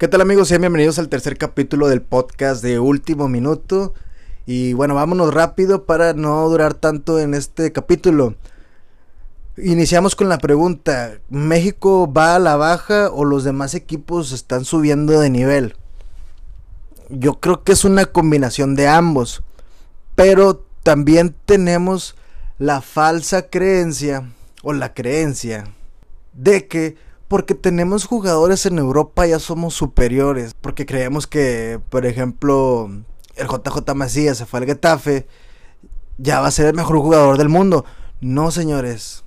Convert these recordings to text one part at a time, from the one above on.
¿Qué tal amigos? Sean bienvenidos al tercer capítulo del podcast de Último Minuto. Y bueno, vámonos rápido para no durar tanto en este capítulo. Iniciamos con la pregunta, ¿México va a la baja o los demás equipos están subiendo de nivel? Yo creo que es una combinación de ambos, pero también tenemos la falsa creencia o la creencia de que porque tenemos jugadores en Europa ya somos superiores. Porque creemos que, por ejemplo, el JJ Macías se fue al Getafe, ya va a ser el mejor jugador del mundo. No, señores.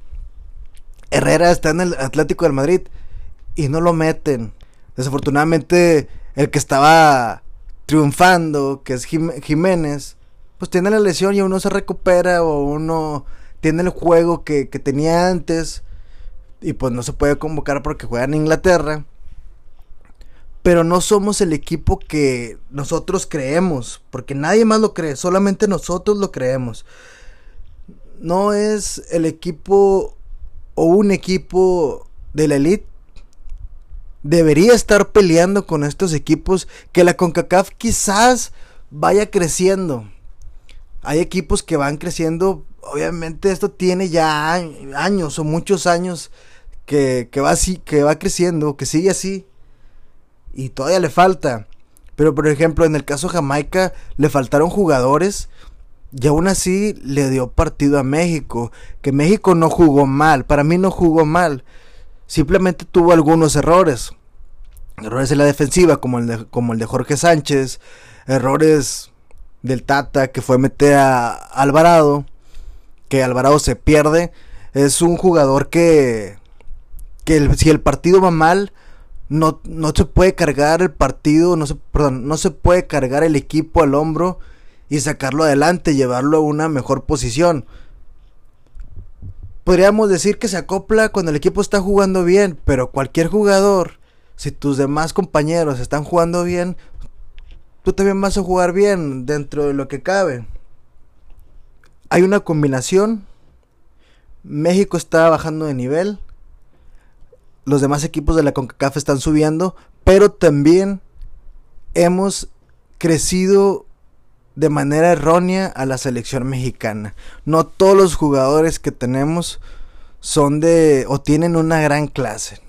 Herrera está en el Atlético del Madrid y no lo meten. Desafortunadamente, el que estaba triunfando, que es Jiménez, pues tiene la lesión y uno se recupera o uno tiene el juego que, que tenía antes y pues no se puede convocar porque juega en Inglaterra. Pero no somos el equipo que nosotros creemos, porque nadie más lo cree, solamente nosotros lo creemos. No es el equipo o un equipo de la elite. Debería estar peleando con estos equipos que la CONCACAF quizás vaya creciendo. Hay equipos que van creciendo, obviamente esto tiene ya años o muchos años que, va así, que va creciendo, que sigue así. Y todavía le falta. Pero por ejemplo, en el caso de Jamaica le faltaron jugadores y aún así le dio partido a México. Que México no jugó mal, para mí no jugó mal. Simplemente tuvo algunos errores. Errores en la defensiva, como el de, como el de Jorge Sánchez. Errores del Tata, que fue meter a Alvarado. Que Alvarado se pierde. Es un jugador que que si el partido va mal, no, no se puede cargar el partido, no se, perdón, no se puede cargar el equipo al hombro y sacarlo adelante, llevarlo a una mejor posición. Podríamos decir que se acopla cuando el equipo está jugando bien, pero cualquier jugador, si tus demás compañeros están jugando bien, tú también vas a jugar bien dentro de lo que cabe. Hay una combinación. México está bajando de nivel los demás equipos de la CONCACAF están subiendo, pero también hemos crecido de manera errónea a la selección mexicana. No todos los jugadores que tenemos son de o tienen una gran clase.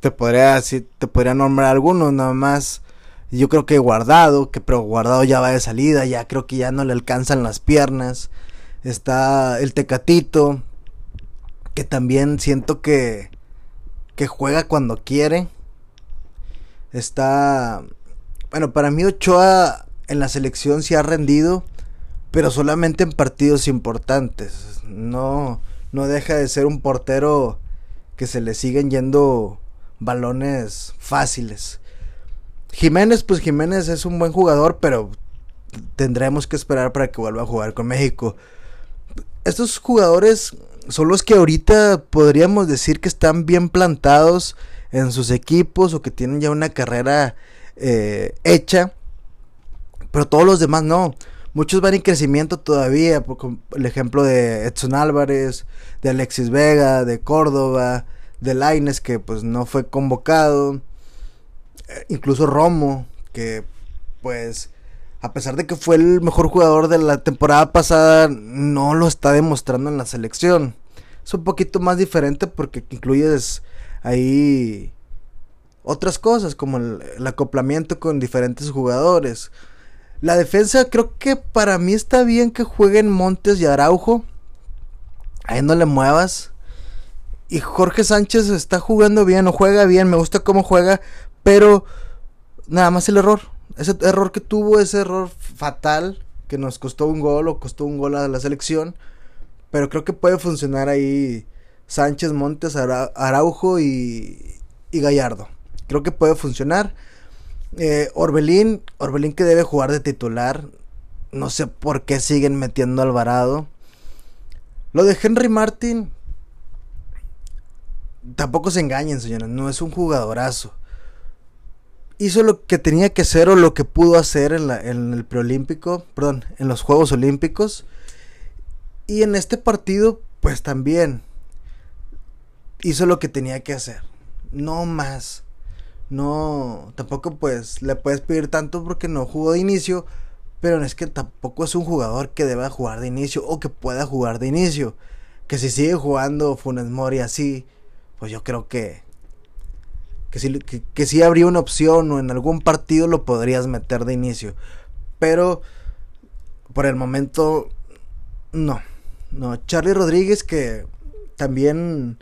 Te podría decir, te podría nombrar algunos nada más. Yo creo que Guardado, que pero Guardado ya va de salida, ya creo que ya no le alcanzan las piernas. Está el Tecatito, que también siento que que juega cuando quiere. Está. Bueno, para mí Ochoa en la selección se ha rendido, pero solamente en partidos importantes. No, no deja de ser un portero que se le siguen yendo balones fáciles. Jiménez, pues Jiménez es un buen jugador, pero tendremos que esperar para que vuelva a jugar con México. Estos jugadores son los que ahorita podríamos decir que están bien plantados en sus equipos o que tienen ya una carrera eh, hecha. Pero todos los demás no. Muchos van en crecimiento todavía. Por el ejemplo de Edson Álvarez, de Alexis Vega, de Córdoba, de Laines que pues no fue convocado. Eh, incluso Romo, que pues a pesar de que fue el mejor jugador de la temporada pasada, no lo está demostrando en la selección. Es un poquito más diferente porque incluyes ahí otras cosas como el, acoplamiento con diferentes jugadores. La defensa creo que para mí está bien que jueguen Montes y Araujo. Ahí no le muevas. Y Jorge Sánchez está jugando bien o juega bien, me gusta cómo juega, pero nada más el error ese error que tuvo, ese error fatal que nos costó un gol o costó un gol a la selección. Pero creo que puede funcionar ahí Sánchez, Montes, Araujo y, y Gallardo. Creo que puede funcionar. Eh, Orbelín, Orbelín que debe jugar de titular. No sé por qué siguen metiendo Alvarado. Lo de Henry Martin. Tampoco se engañen, señores. No es un jugadorazo hizo lo que tenía que hacer o lo que pudo hacer en, la, en el preolímpico, perdón, en los Juegos Olímpicos. Y en este partido, pues también hizo lo que tenía que hacer. No más. no, tampoco pues le puedes pedir tanto porque no jugó de inicio, pero es que tampoco es un jugador que deba jugar de inicio o que pueda jugar de inicio. Que si sigue jugando Funes Mori así, pues yo creo que que si que, si habría una opción o en algún partido lo podrías meter de inicio. Pero por el momento no. No, Charlie Rodríguez que también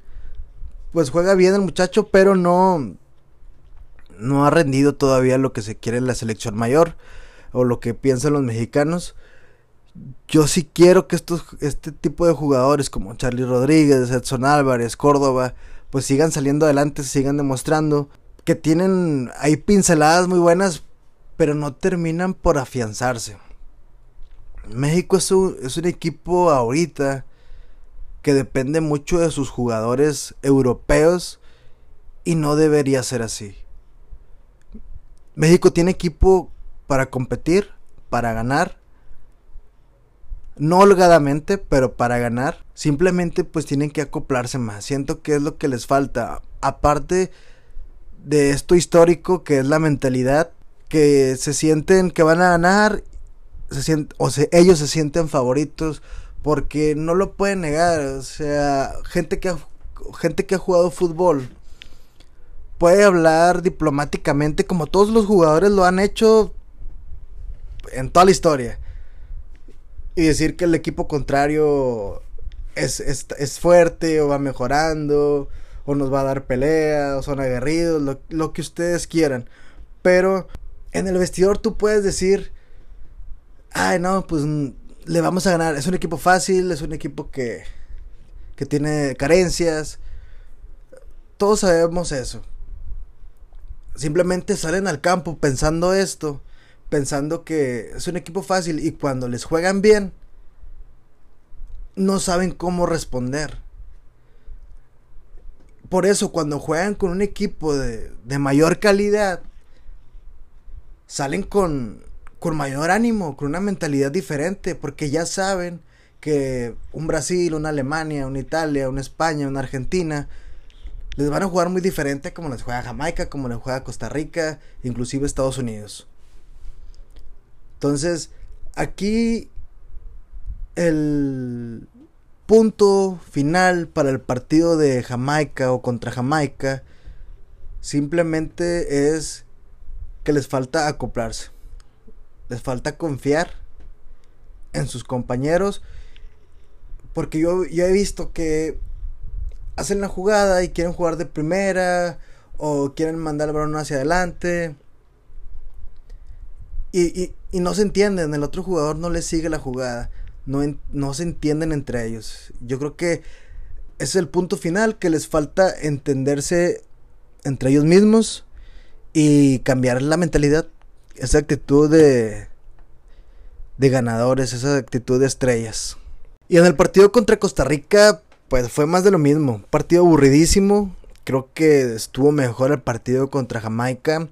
pues juega bien el muchacho, pero no no ha rendido todavía lo que se quiere en la selección mayor o lo que piensan los mexicanos. Yo sí quiero que estos este tipo de jugadores como Charlie Rodríguez, Edson Álvarez, Córdoba, pues sigan saliendo adelante, sigan demostrando que tienen hay pinceladas muy buenas, pero no terminan por afianzarse. México es un, es un equipo ahorita que depende mucho de sus jugadores europeos y no debería ser así. México tiene equipo para competir, para ganar. No holgadamente, pero para ganar. Simplemente pues tienen que acoplarse más. Siento que es lo que les falta. Aparte de esto histórico que es la mentalidad. Que se sienten que van a ganar. Se o ellos se sienten favoritos. Porque no lo pueden negar. O sea, gente que gente que ha jugado fútbol puede hablar diplomáticamente como todos los jugadores lo han hecho en toda la historia. Y decir que el equipo contrario es, es, fuerte o va mejorando o nos va a dar pelea o son aguerridos, lo, lo que ustedes quieran. Pero en el vestidor tú puedes decir, ay no, pues le vamos a ganar. Es un equipo fácil, es un equipo que, que tiene carencias. Todos sabemos eso simplemente salen al campo pensando esto, pensando que es un equipo fácil y cuando les juegan bien, no saben cómo responder. Por eso cuando juegan con un equipo de, mayor calidad, salen con, con mayor ánimo, con una mentalidad diferente, porque ya saben que un Brasil, una Alemania, una Italia, una España, una Argentina, les van a jugar muy diferente como les juega Jamaica, como les juega Costa Rica, inclusive Estados Unidos. Entonces, aquí el punto final para el partido de Jamaica o contra Jamaica simplemente es que les falta acoplarse. Les falta confiar en sus compañeros. Porque yo, yo he visto que hacen la jugada y quieren jugar de primera o quieren mandar el balón hacia adelante. Y, no se entienden, el otro jugador no le sigue la jugada, no, no se entienden entre ellos. Yo creo que es el punto final, que les falta entenderse entre ellos mismos y cambiar la mentalidad, esa actitud de, de ganadores, esa actitud de estrellas. Y en el partido contra Costa Rica, pues fue más de lo mismo. Partido aburridísimo. Creo que estuvo mejor el partido contra Jamaica.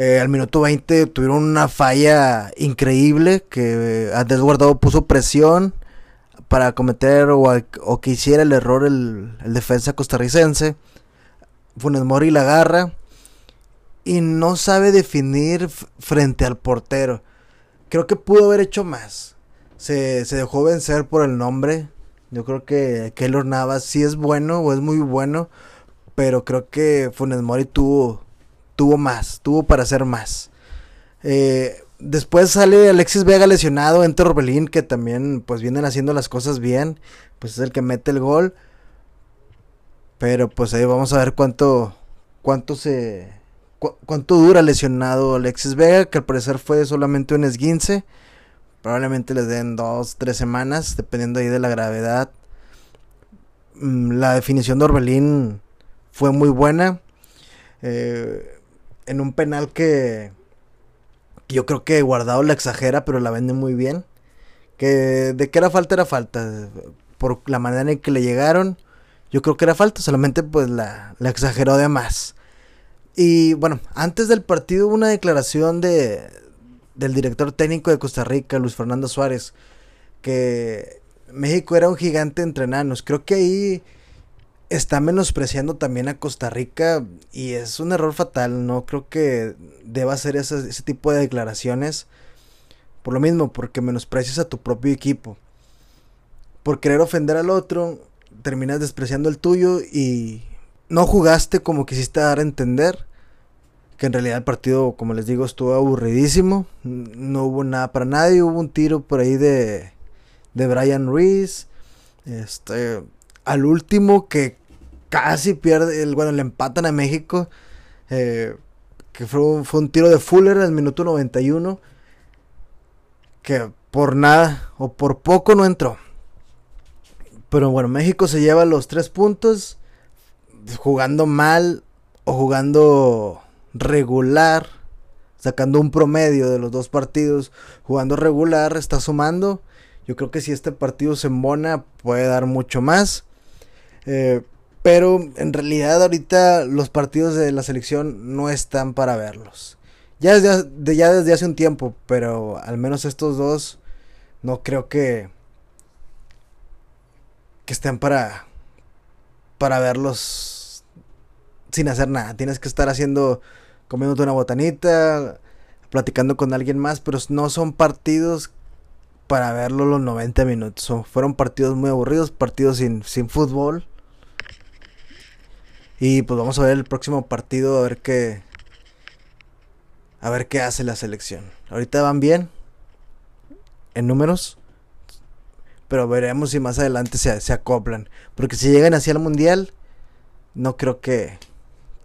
Eh, al minuto 20 tuvieron una falla increíble que Andrés Guardado puso presión para cometer o, que hiciera el error el, defensa costarricense. Funes Mori la agarra y no sabe definir frente al portero. Creo que pudo haber hecho más. Se, se dejó vencer por el nombre yo creo que Keylor Navas sí es bueno o es muy bueno, pero creo que Funes Mori tuvo, tuvo más, tuvo para hacer más. Eh, después sale Alexis Vega lesionado, entra Orbelín, que también pues vienen haciendo las cosas bien, pues es el que mete el gol. Pero pues ahí vamos a ver cuánto, cuánto se, cuánto dura lesionado Alexis Vega, que al parecer fue solamente un esguince. Probablemente les den dos, tres semanas, dependiendo ahí de la gravedad. Mm, la definición de Orbelín fue muy buena. Eh, en un penal que, yo creo que Guardado la exagera, pero la vende muy bien. Que de que era falta, era falta. Por la manera en que le llegaron, yo creo que era falta, solamente pues la, la exageró de más. Y bueno, antes del partido hubo una declaración de, del director técnico de Costa Rica, Luis Fernando Suárez, que México era un gigante entre enanos. Creo que ahí está menospreciando también a Costa Rica y es un error fatal. No creo que deba hacer ese, ese tipo de declaraciones. Por lo mismo, porque menosprecias a tu propio equipo. Por querer ofender al otro, terminas despreciando el tuyo y no jugaste como quisiste dar a entender. Que en realidad el partido, como les digo, estuvo aburridísimo. No hubo nada para nadie. Hubo un tiro por ahí de, de Brian Reese. Este, al último que casi pierde, el, bueno, le empatan a México. Eh, que fue fue un tiro de Fuller el minuto 91. Que por nada o por poco no entró. Pero bueno, México se lleva los tres puntos. Jugando mal o jugando regular. Sacando un promedio de los dos partidos. Jugando regular está sumando. Yo creo que si este partido se embona puede dar mucho más. Eh, pero en realidad ahorita los partidos de la selección no están para verlos. Ya desde, ya desde hace un tiempo, pero al menos estos dos no creo que, que estén para, para verlos sin hacer nada. Tienes que estar haciendo, comiéndote una botanita, platicando con alguien más, pero no son partidos para verlo los 90 minutos. fueron partidos muy aburridos, partidos sin, sin fútbol. Y pues vamos a ver el próximo partido, a ver qué. A ver qué hace la selección. Ahorita van bien. En números. Pero veremos si más adelante se, se acoplan. Porque si llegan hacia el mundial. No creo que.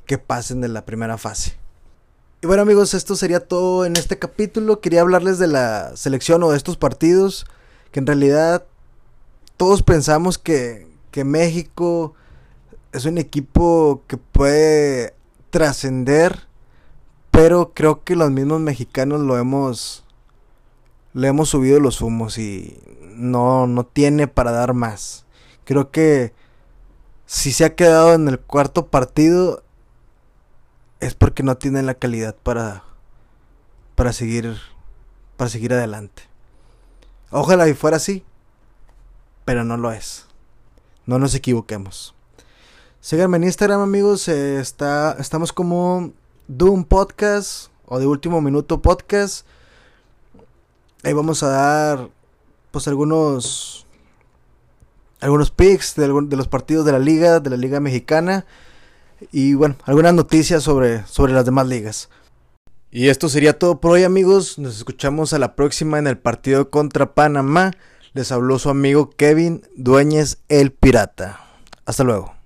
Que pasen de la primera fase. Y bueno amigos, esto sería todo en este capítulo. Quería hablarles de la selección o de estos partidos. Que en realidad. Todos pensamos que. Que México es un equipo que puede trascender, pero creo que los mismos mexicanos lo hemos le hemos subido los humos y no no tiene para dar más. Creo que si se ha quedado en el cuarto partido es porque no tiene la calidad para para seguir para seguir adelante. Ojalá y fuera así, pero no lo es. No nos equivoquemos. Síganme en Instagram, amigos. Eh, está, estamos como Doom Podcast o de Último Minuto Podcast. Ahí vamos a dar, pues, algunos, algunos picks de, de los partidos de la liga, de la liga mexicana. Y bueno, algunas noticias sobre, sobre las demás ligas. Y esto sería todo por hoy, amigos. Nos escuchamos a la próxima en el partido contra Panamá. Les habló su amigo Kevin Dueñez, el Pirata. Hasta luego.